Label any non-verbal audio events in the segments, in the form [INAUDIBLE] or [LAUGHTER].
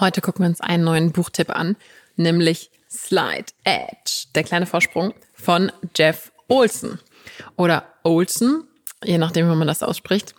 Heute gucken wir uns einen neuen Buchtipp an, nämlich Slide Edge, der kleine Vorsprung von Jeff Olson oder Olson, je nachdem, wie man das ausspricht.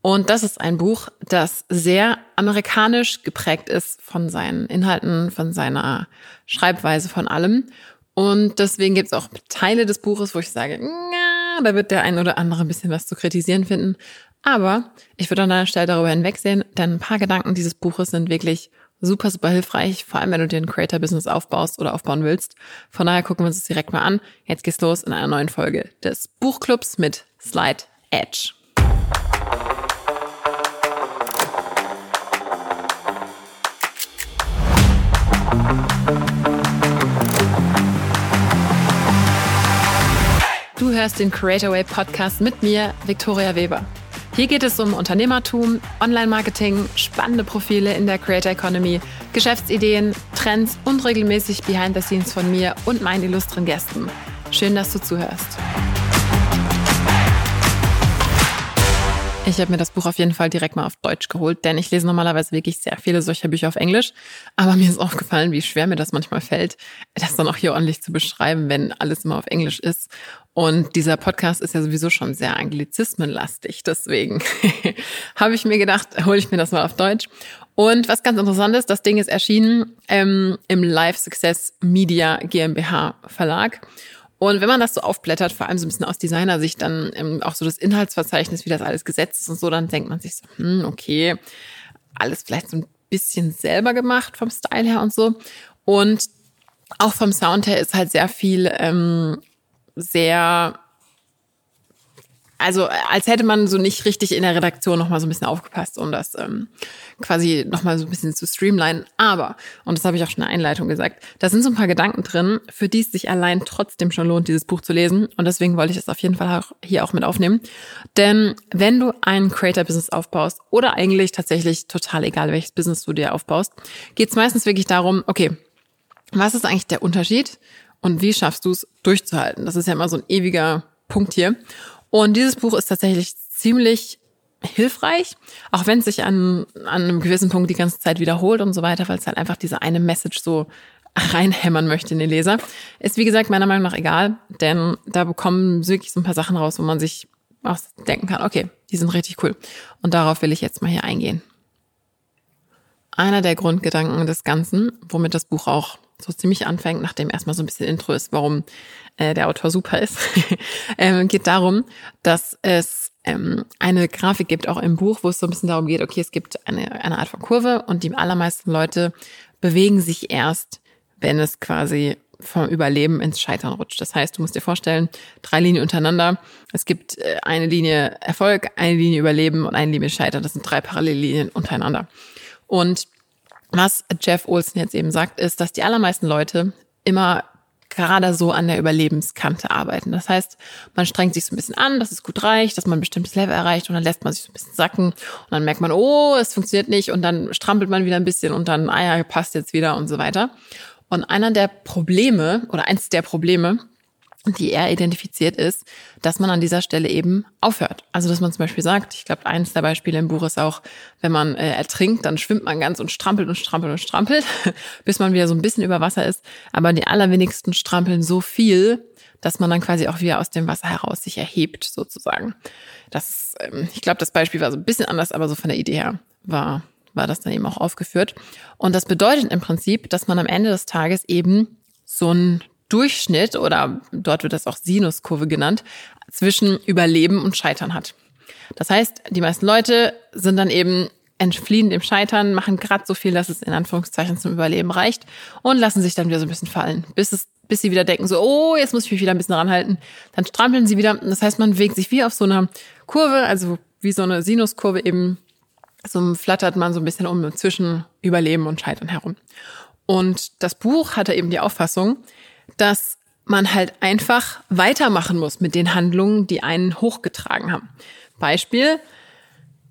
Und das ist ein Buch, das sehr amerikanisch geprägt ist von seinen Inhalten, von seiner Schreibweise, von allem. Und deswegen gibt es auch Teile des Buches, wo ich sage, na, da wird der ein oder andere ein bisschen was zu kritisieren finden. Aber ich würde an deiner Stelle darüber hinwegsehen, denn ein paar Gedanken dieses Buches sind wirklich super, super hilfreich, vor allem wenn du dir ein Creator-Business aufbaust oder aufbauen willst. Von daher gucken wir uns das direkt mal an. Jetzt geht's los in einer neuen Folge des Buchclubs mit Slide Edge. Du hörst den Creator Way Podcast mit mir, Victoria Weber. Hier geht es um Unternehmertum, Online-Marketing, spannende Profile in der Creator Economy, Geschäftsideen, Trends und regelmäßig Behind the Scenes von mir und meinen illustren Gästen. Schön, dass du zuhörst. Ich habe mir das Buch auf jeden Fall direkt mal auf Deutsch geholt, denn ich lese normalerweise wirklich sehr viele solcher Bücher auf Englisch. Aber mir ist aufgefallen, wie schwer mir das manchmal fällt, das dann auch hier ordentlich zu beschreiben, wenn alles immer auf Englisch ist. Und dieser Podcast ist ja sowieso schon sehr anglizismenlastig. Deswegen [LAUGHS] habe ich mir gedacht, hole ich mir das mal auf Deutsch. Und was ganz interessant ist, das Ding ist erschienen ähm, im Live Success Media GmbH Verlag. Und wenn man das so aufblättert, vor allem so ein bisschen aus Designersicht, dann ähm, auch so das Inhaltsverzeichnis, wie das alles gesetzt ist und so, dann denkt man sich so, hm, okay, alles vielleicht so ein bisschen selber gemacht vom Style her und so. Und auch vom Sound her ist halt sehr viel ähm, sehr also als hätte man so nicht richtig in der Redaktion noch mal so ein bisschen aufgepasst, um das ähm, quasi noch mal so ein bisschen zu streamlinen. Aber, und das habe ich auch schon in der Einleitung gesagt, da sind so ein paar Gedanken drin, für die es sich allein trotzdem schon lohnt, dieses Buch zu lesen. Und deswegen wollte ich es auf jeden Fall auch hier auch mit aufnehmen. Denn wenn du ein Creator-Business aufbaust oder eigentlich tatsächlich total egal, welches Business du dir aufbaust, geht es meistens wirklich darum, okay, was ist eigentlich der Unterschied und wie schaffst du es durchzuhalten? Das ist ja immer so ein ewiger Punkt hier. Und dieses Buch ist tatsächlich ziemlich hilfreich, auch wenn es sich an, an einem gewissen Punkt die ganze Zeit wiederholt und so weiter, weil es halt einfach diese eine Message so [LAUGHS] reinhämmern möchte in den Leser. Ist wie gesagt meiner Meinung nach egal, denn da bekommen wirklich so ein paar Sachen raus, wo man sich auch denken kann, okay, die sind richtig cool. Und darauf will ich jetzt mal hier eingehen. Einer der Grundgedanken des Ganzen, womit das Buch auch so ziemlich anfängt, nachdem erstmal so ein bisschen Intro ist, warum äh, der Autor super ist, [LAUGHS] ähm, geht darum, dass es ähm, eine Grafik gibt, auch im Buch, wo es so ein bisschen darum geht, okay, es gibt eine, eine Art von Kurve und die allermeisten Leute bewegen sich erst, wenn es quasi vom Überleben ins Scheitern rutscht. Das heißt, du musst dir vorstellen, drei Linien untereinander. Es gibt äh, eine Linie Erfolg, eine Linie Überleben und eine Linie Scheitern. Das sind drei Parallellinien untereinander. Und was Jeff Olsen jetzt eben sagt, ist, dass die allermeisten Leute immer gerade so an der Überlebenskante arbeiten. Das heißt, man strengt sich so ein bisschen an, dass es gut reicht, dass man ein bestimmtes Level erreicht und dann lässt man sich so ein bisschen sacken und dann merkt man, oh, es funktioniert nicht und dann strampelt man wieder ein bisschen und dann, ah ja, passt jetzt wieder und so weiter. Und einer der Probleme oder eins der Probleme die er identifiziert ist, dass man an dieser Stelle eben aufhört. Also dass man zum Beispiel sagt, ich glaube, eines der Beispiele im Buch ist auch, wenn man äh, ertrinkt, dann schwimmt man ganz und strampelt und strampelt und strampelt, [LAUGHS] bis man wieder so ein bisschen über Wasser ist. Aber die allerwenigsten strampeln so viel, dass man dann quasi auch wieder aus dem Wasser heraus sich erhebt, sozusagen. Das ist, ähm, ich glaube, das Beispiel war so ein bisschen anders, aber so von der Idee her war, war das dann eben auch aufgeführt. Und das bedeutet im Prinzip, dass man am Ende des Tages eben so ein Durchschnitt oder dort wird das auch Sinuskurve genannt, zwischen Überleben und Scheitern hat. Das heißt, die meisten Leute sind dann eben entfliehen dem Scheitern, machen gerade so viel, dass es in Anführungszeichen zum Überleben reicht und lassen sich dann wieder so ein bisschen fallen, bis es bis sie wieder denken so, oh, jetzt muss ich mich wieder ein bisschen ranhalten. Dann strampeln sie wieder. Das heißt, man bewegt sich wie auf so einer Kurve, also wie so eine Sinuskurve eben, so flattert man so ein bisschen um zwischen Überleben und Scheitern herum. Und das Buch hatte eben die Auffassung, dass man halt einfach weitermachen muss mit den Handlungen, die einen hochgetragen haben. Beispiel,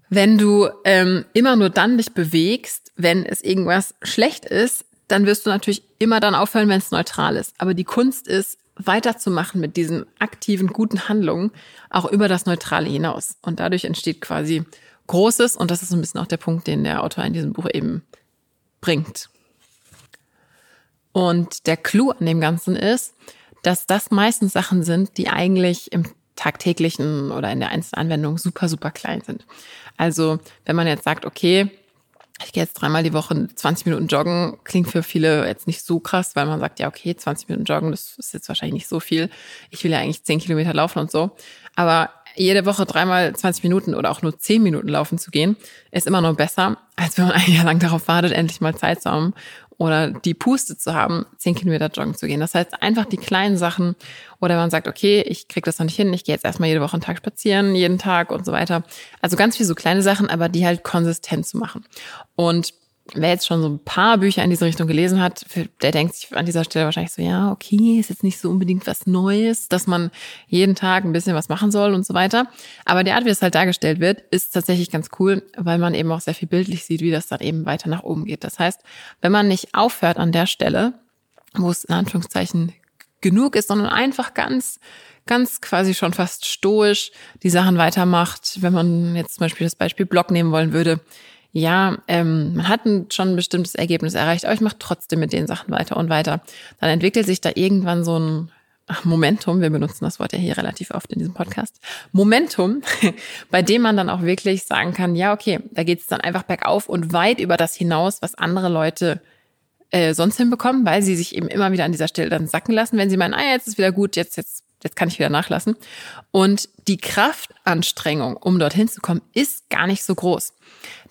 wenn du ähm, immer nur dann dich bewegst, wenn es irgendwas schlecht ist, dann wirst du natürlich immer dann aufhören, wenn es neutral ist. Aber die Kunst ist, weiterzumachen mit diesen aktiven, guten Handlungen, auch über das Neutrale hinaus. Und dadurch entsteht quasi Großes, und das ist so ein bisschen auch der Punkt, den der Autor in diesem Buch eben bringt. Und der Clou an dem Ganzen ist, dass das meistens Sachen sind, die eigentlich im tagtäglichen oder in der Einzelanwendung super, super klein sind. Also wenn man jetzt sagt, okay, ich gehe jetzt dreimal die Woche 20 Minuten joggen, klingt für viele jetzt nicht so krass, weil man sagt, ja, okay, 20 Minuten joggen, das ist jetzt wahrscheinlich nicht so viel. Ich will ja eigentlich 10 Kilometer laufen und so. Aber jede Woche dreimal 20 Minuten oder auch nur 10 Minuten laufen zu gehen, ist immer noch besser, als wenn man ein Jahr lang darauf wartet, endlich mal Zeit zu haben oder die Puste zu haben, 10 Kilometer joggen zu gehen. Das heißt, einfach die kleinen Sachen oder man sagt, okay, ich krieg das noch nicht hin, ich gehe jetzt erstmal jede Woche einen Tag spazieren, jeden Tag und so weiter. Also ganz viel so kleine Sachen, aber die halt konsistent zu machen. Und wer jetzt schon so ein paar Bücher in diese Richtung gelesen hat, der denkt sich an dieser Stelle wahrscheinlich so, ja, okay, ist jetzt nicht so unbedingt was Neues, dass man jeden Tag ein bisschen was machen soll und so weiter. Aber die Art, wie es halt dargestellt wird, ist tatsächlich ganz cool, weil man eben auch sehr viel bildlich sieht, wie das dann eben weiter nach oben geht. Das heißt, wenn man nicht aufhört an der Stelle, wo es in Anführungszeichen genug ist, sondern einfach ganz ganz quasi schon fast stoisch die Sachen weitermacht. Wenn man jetzt zum Beispiel das Beispiel Blog nehmen wollen würde, ja, ähm, man hat ein, schon ein bestimmtes Ergebnis erreicht, aber ich mache trotzdem mit den Sachen weiter und weiter. Dann entwickelt sich da irgendwann so ein Momentum, wir benutzen das Wort ja hier relativ oft in diesem Podcast, Momentum, [LAUGHS] bei dem man dann auch wirklich sagen kann, ja, okay, da geht es dann einfach bergauf und weit über das hinaus, was andere Leute äh, sonst hinbekommen, weil sie sich eben immer wieder an dieser Stelle dann sacken lassen, wenn sie meinen, ah, jetzt ist wieder gut, jetzt, jetzt jetzt kann ich wieder nachlassen. Und die Kraftanstrengung, um dorthin zu kommen, ist gar nicht so groß.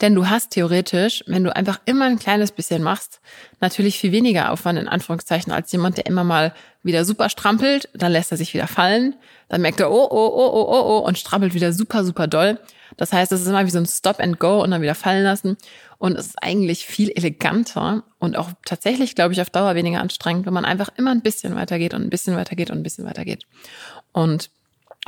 Denn du hast theoretisch, wenn du einfach immer ein kleines bisschen machst, natürlich viel weniger Aufwand in Anführungszeichen als jemand, der immer mal wieder super strampelt, dann lässt er sich wieder fallen, dann merkt er, oh, oh, oh, oh, oh, oh und strampelt wieder super, super doll. Das heißt, es ist immer wie so ein Stop and Go und dann wieder fallen lassen. Und es ist eigentlich viel eleganter und auch tatsächlich, glaube ich, auf Dauer weniger anstrengend, wenn man einfach immer ein bisschen weitergeht und ein bisschen weitergeht und ein bisschen weitergeht. Und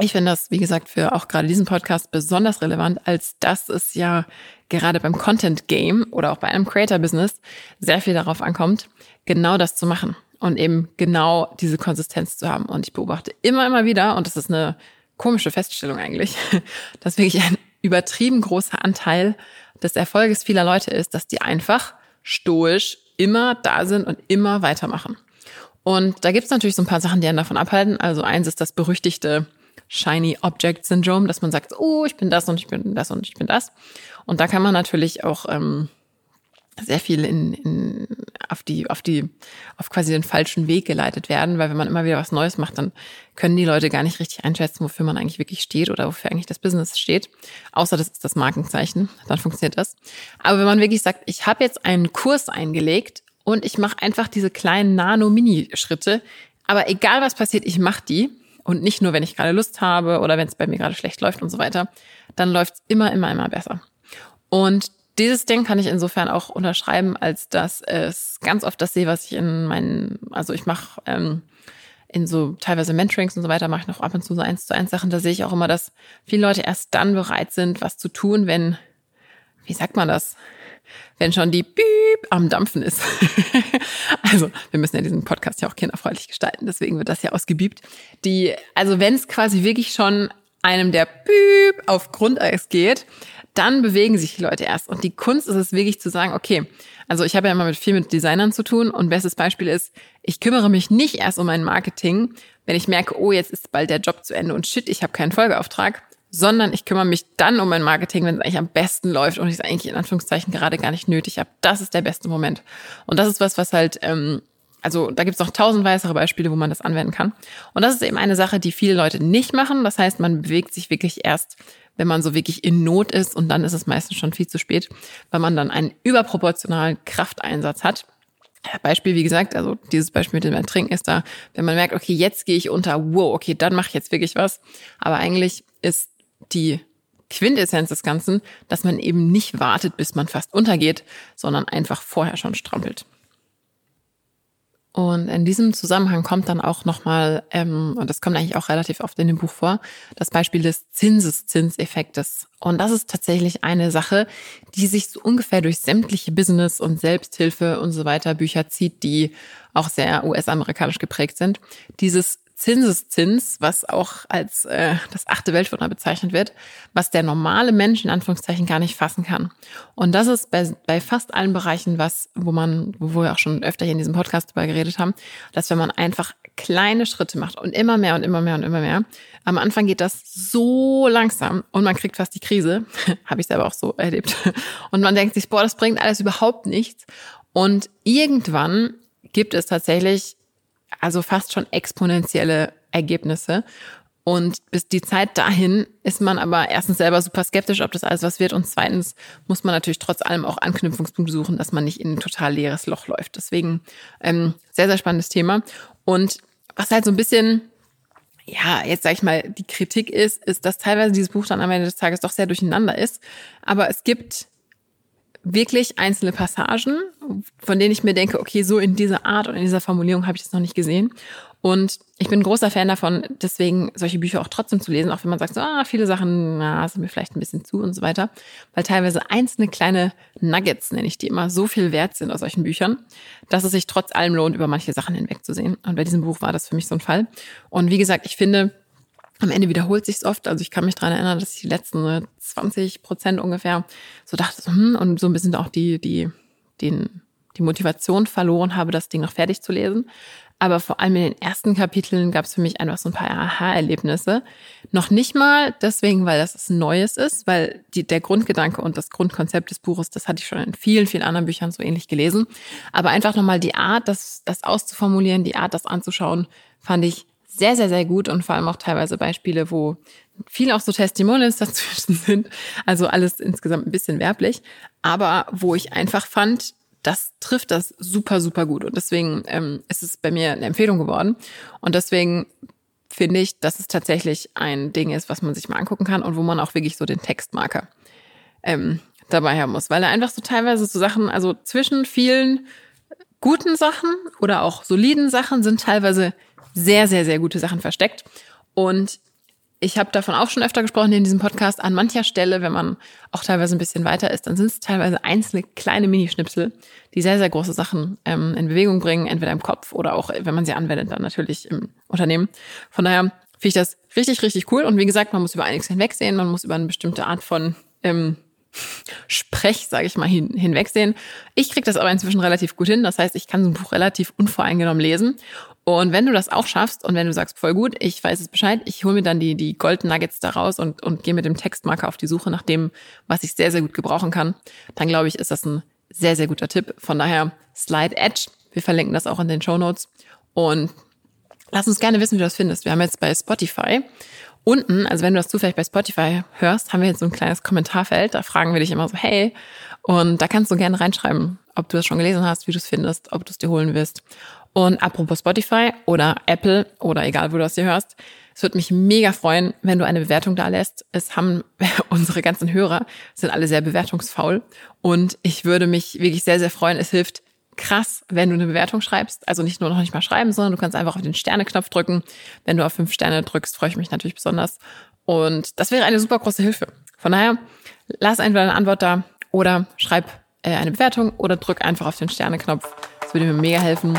ich finde das, wie gesagt, für auch gerade diesen Podcast besonders relevant, als dass es ja gerade beim Content Game oder auch bei einem Creator Business sehr viel darauf ankommt, genau das zu machen und eben genau diese Konsistenz zu haben. Und ich beobachte immer, immer wieder, und das ist eine komische Feststellung eigentlich, [LAUGHS] dass wirklich ein übertrieben großer Anteil des Erfolges vieler Leute ist, dass die einfach stoisch immer da sind und immer weitermachen. Und da gibt es natürlich so ein paar Sachen, die einen davon abhalten. Also eins ist das berüchtigte Shiny Object Syndrome, dass man sagt, oh, ich bin das und ich bin das und ich bin das. Und da kann man natürlich auch ähm, sehr viel in, in, auf die, auf die, auf quasi den falschen Weg geleitet werden, weil wenn man immer wieder was Neues macht, dann können die Leute gar nicht richtig einschätzen, wofür man eigentlich wirklich steht oder wofür eigentlich das Business steht. Außer das ist das Markenzeichen, dann funktioniert das. Aber wenn man wirklich sagt, ich habe jetzt einen Kurs eingelegt und ich mache einfach diese kleinen Nano-Mini-Schritte, aber egal was passiert, ich mache die und nicht nur, wenn ich gerade Lust habe oder wenn es bei mir gerade schlecht läuft und so weiter, dann läuft es immer, immer, immer besser. Und dieses Ding kann ich insofern auch unterschreiben, als dass es ganz oft das sehe, was ich in meinen, also ich mache ähm, in so teilweise Mentorings und so weiter, mache ich noch ab und zu so eins zu eins Sachen. Da sehe ich auch immer, dass viele Leute erst dann bereit sind, was zu tun, wenn, wie sagt man das? Wenn schon die Piep am Dampfen ist. [LAUGHS] also, wir müssen ja diesen Podcast ja auch kinderfreundlich gestalten, deswegen wird das ja ausgebiebt. Die, also wenn es quasi wirklich schon einem der Piep auf Grundeis geht, dann bewegen sich die Leute erst. Und die Kunst ist es wirklich zu sagen, okay, also ich habe ja immer mit viel mit Designern zu tun und bestes Beispiel ist, ich kümmere mich nicht erst um mein Marketing, wenn ich merke, oh, jetzt ist bald der Job zu Ende und shit, ich habe keinen Folgeauftrag, sondern ich kümmere mich dann um mein Marketing, wenn es eigentlich am besten läuft und ich es eigentlich in Anführungszeichen gerade gar nicht nötig habe. Das ist der beste Moment. Und das ist was, was halt, ähm, also da gibt es noch tausend weitere Beispiele, wo man das anwenden kann. Und das ist eben eine Sache, die viele Leute nicht machen. Das heißt, man bewegt sich wirklich erst wenn man so wirklich in Not ist und dann ist es meistens schon viel zu spät, weil man dann einen überproportionalen Krafteinsatz hat. Beispiel, wie gesagt, also dieses Beispiel mit dem Trinken ist da, wenn man merkt, okay, jetzt gehe ich unter, wow, okay, dann mache ich jetzt wirklich was. Aber eigentlich ist die Quintessenz des Ganzen, dass man eben nicht wartet, bis man fast untergeht, sondern einfach vorher schon strampelt. Und in diesem Zusammenhang kommt dann auch nochmal, ähm, und das kommt eigentlich auch relativ oft in dem Buch vor, das Beispiel des Zinseszinseffektes. Und das ist tatsächlich eine Sache, die sich so ungefähr durch sämtliche Business- und Selbsthilfe und so weiter Bücher zieht, die auch sehr US-amerikanisch geprägt sind. Dieses Zinseszins, was auch als äh, das achte Weltwunder bezeichnet wird, was der normale Mensch in Anführungszeichen gar nicht fassen kann. Und das ist bei, bei fast allen Bereichen was, wo man, wo wir auch schon öfter hier in diesem Podcast darüber geredet haben, dass wenn man einfach kleine Schritte macht und immer mehr und immer mehr und immer mehr, am Anfang geht das so langsam und man kriegt fast die Krise, [LAUGHS] habe ich selber auch so erlebt. Und man denkt sich, boah, das bringt alles überhaupt nichts. Und irgendwann gibt es tatsächlich also fast schon exponentielle Ergebnisse. Und bis die Zeit dahin ist man aber erstens selber super skeptisch, ob das alles was wird. Und zweitens muss man natürlich trotz allem auch Anknüpfungspunkte suchen, dass man nicht in ein total leeres Loch läuft. Deswegen ähm, sehr, sehr spannendes Thema. Und was halt so ein bisschen, ja, jetzt sag ich mal, die Kritik ist, ist, dass teilweise dieses Buch dann am Ende des Tages doch sehr durcheinander ist. Aber es gibt wirklich einzelne Passagen, von denen ich mir denke, okay, so in dieser Art und in dieser Formulierung habe ich das noch nicht gesehen. Und ich bin großer Fan davon, deswegen solche Bücher auch trotzdem zu lesen, auch wenn man sagt, so, ah, viele Sachen, na, sind mir vielleicht ein bisschen zu und so weiter, weil teilweise einzelne kleine Nuggets, nenne ich die immer, so viel wert sind aus solchen Büchern, dass es sich trotz allem lohnt, über manche Sachen hinwegzusehen. Und bei diesem Buch war das für mich so ein Fall. Und wie gesagt, ich finde, am Ende wiederholt sich's oft. Also ich kann mich dran erinnern, dass ich die letzten 20 Prozent ungefähr so dachte, hm, und so ein bisschen auch die, die, den, die Motivation verloren habe, das Ding noch fertig zu lesen. Aber vor allem in den ersten Kapiteln gab es für mich einfach so ein paar Aha-Erlebnisse. Noch nicht mal deswegen, weil das ein Neues ist, weil die, der Grundgedanke und das Grundkonzept des Buches, das hatte ich schon in vielen, vielen anderen Büchern so ähnlich gelesen. Aber einfach nochmal die Art, das, das auszuformulieren, die Art, das anzuschauen, fand ich sehr, sehr, sehr gut und vor allem auch teilweise Beispiele, wo viel auch so Testimonials [LAUGHS] dazwischen sind. Also alles insgesamt ein bisschen werblich. Aber wo ich einfach fand, das trifft das super, super gut. Und deswegen ähm, ist es bei mir eine Empfehlung geworden. Und deswegen finde ich, dass es tatsächlich ein Ding ist, was man sich mal angucken kann und wo man auch wirklich so den Textmarker ähm, dabei haben muss. Weil er einfach so teilweise so Sachen, also zwischen vielen guten Sachen oder auch soliden Sachen sind teilweise sehr, sehr, sehr gute Sachen versteckt. Und ich habe davon auch schon öfter gesprochen in diesem Podcast. An mancher Stelle, wenn man auch teilweise ein bisschen weiter ist, dann sind es teilweise einzelne kleine Minischnipsel, die sehr, sehr große Sachen ähm, in Bewegung bringen, entweder im Kopf oder auch, wenn man sie anwendet, dann natürlich im Unternehmen. Von daher finde ich das richtig, richtig cool. Und wie gesagt, man muss über einiges hinwegsehen, man muss über eine bestimmte Art von ähm, [LAUGHS] Sprech, sage ich mal, hin, hinwegsehen. Ich kriege das aber inzwischen relativ gut hin. Das heißt, ich kann so ein Buch relativ unvoreingenommen lesen. Und wenn du das auch schaffst und wenn du sagst, voll gut, ich weiß es Bescheid, ich hole mir dann die, die Gold Nuggets da raus und, und gehe mit dem Textmarker auf die Suche nach dem, was ich sehr, sehr gut gebrauchen kann, dann glaube ich, ist das ein sehr, sehr guter Tipp. Von daher Slide Edge. Wir verlinken das auch in den Show Notes. Und lass uns gerne wissen, wie du das findest. Wir haben jetzt bei Spotify unten, also wenn du das zufällig bei Spotify hörst, haben wir jetzt so ein kleines Kommentarfeld. Da fragen wir dich immer so, hey, und da kannst du gerne reinschreiben, ob du das schon gelesen hast, wie du es findest, ob du es dir holen willst. Und apropos Spotify oder Apple oder egal, wo du das hier hörst, es würde mich mega freuen, wenn du eine Bewertung da lässt. Es haben [LAUGHS] unsere ganzen Hörer, sind alle sehr bewertungsfaul. Und ich würde mich wirklich sehr, sehr freuen. Es hilft krass, wenn du eine Bewertung schreibst. Also nicht nur noch nicht mal schreiben, sondern du kannst einfach auf den Sterne-Knopf drücken. Wenn du auf fünf Sterne drückst, freue ich mich natürlich besonders. Und das wäre eine super große Hilfe. Von daher, lass entweder eine Antwort da oder schreib äh, eine Bewertung oder drück einfach auf den Sterne-Knopf. Das würde mir mega helfen.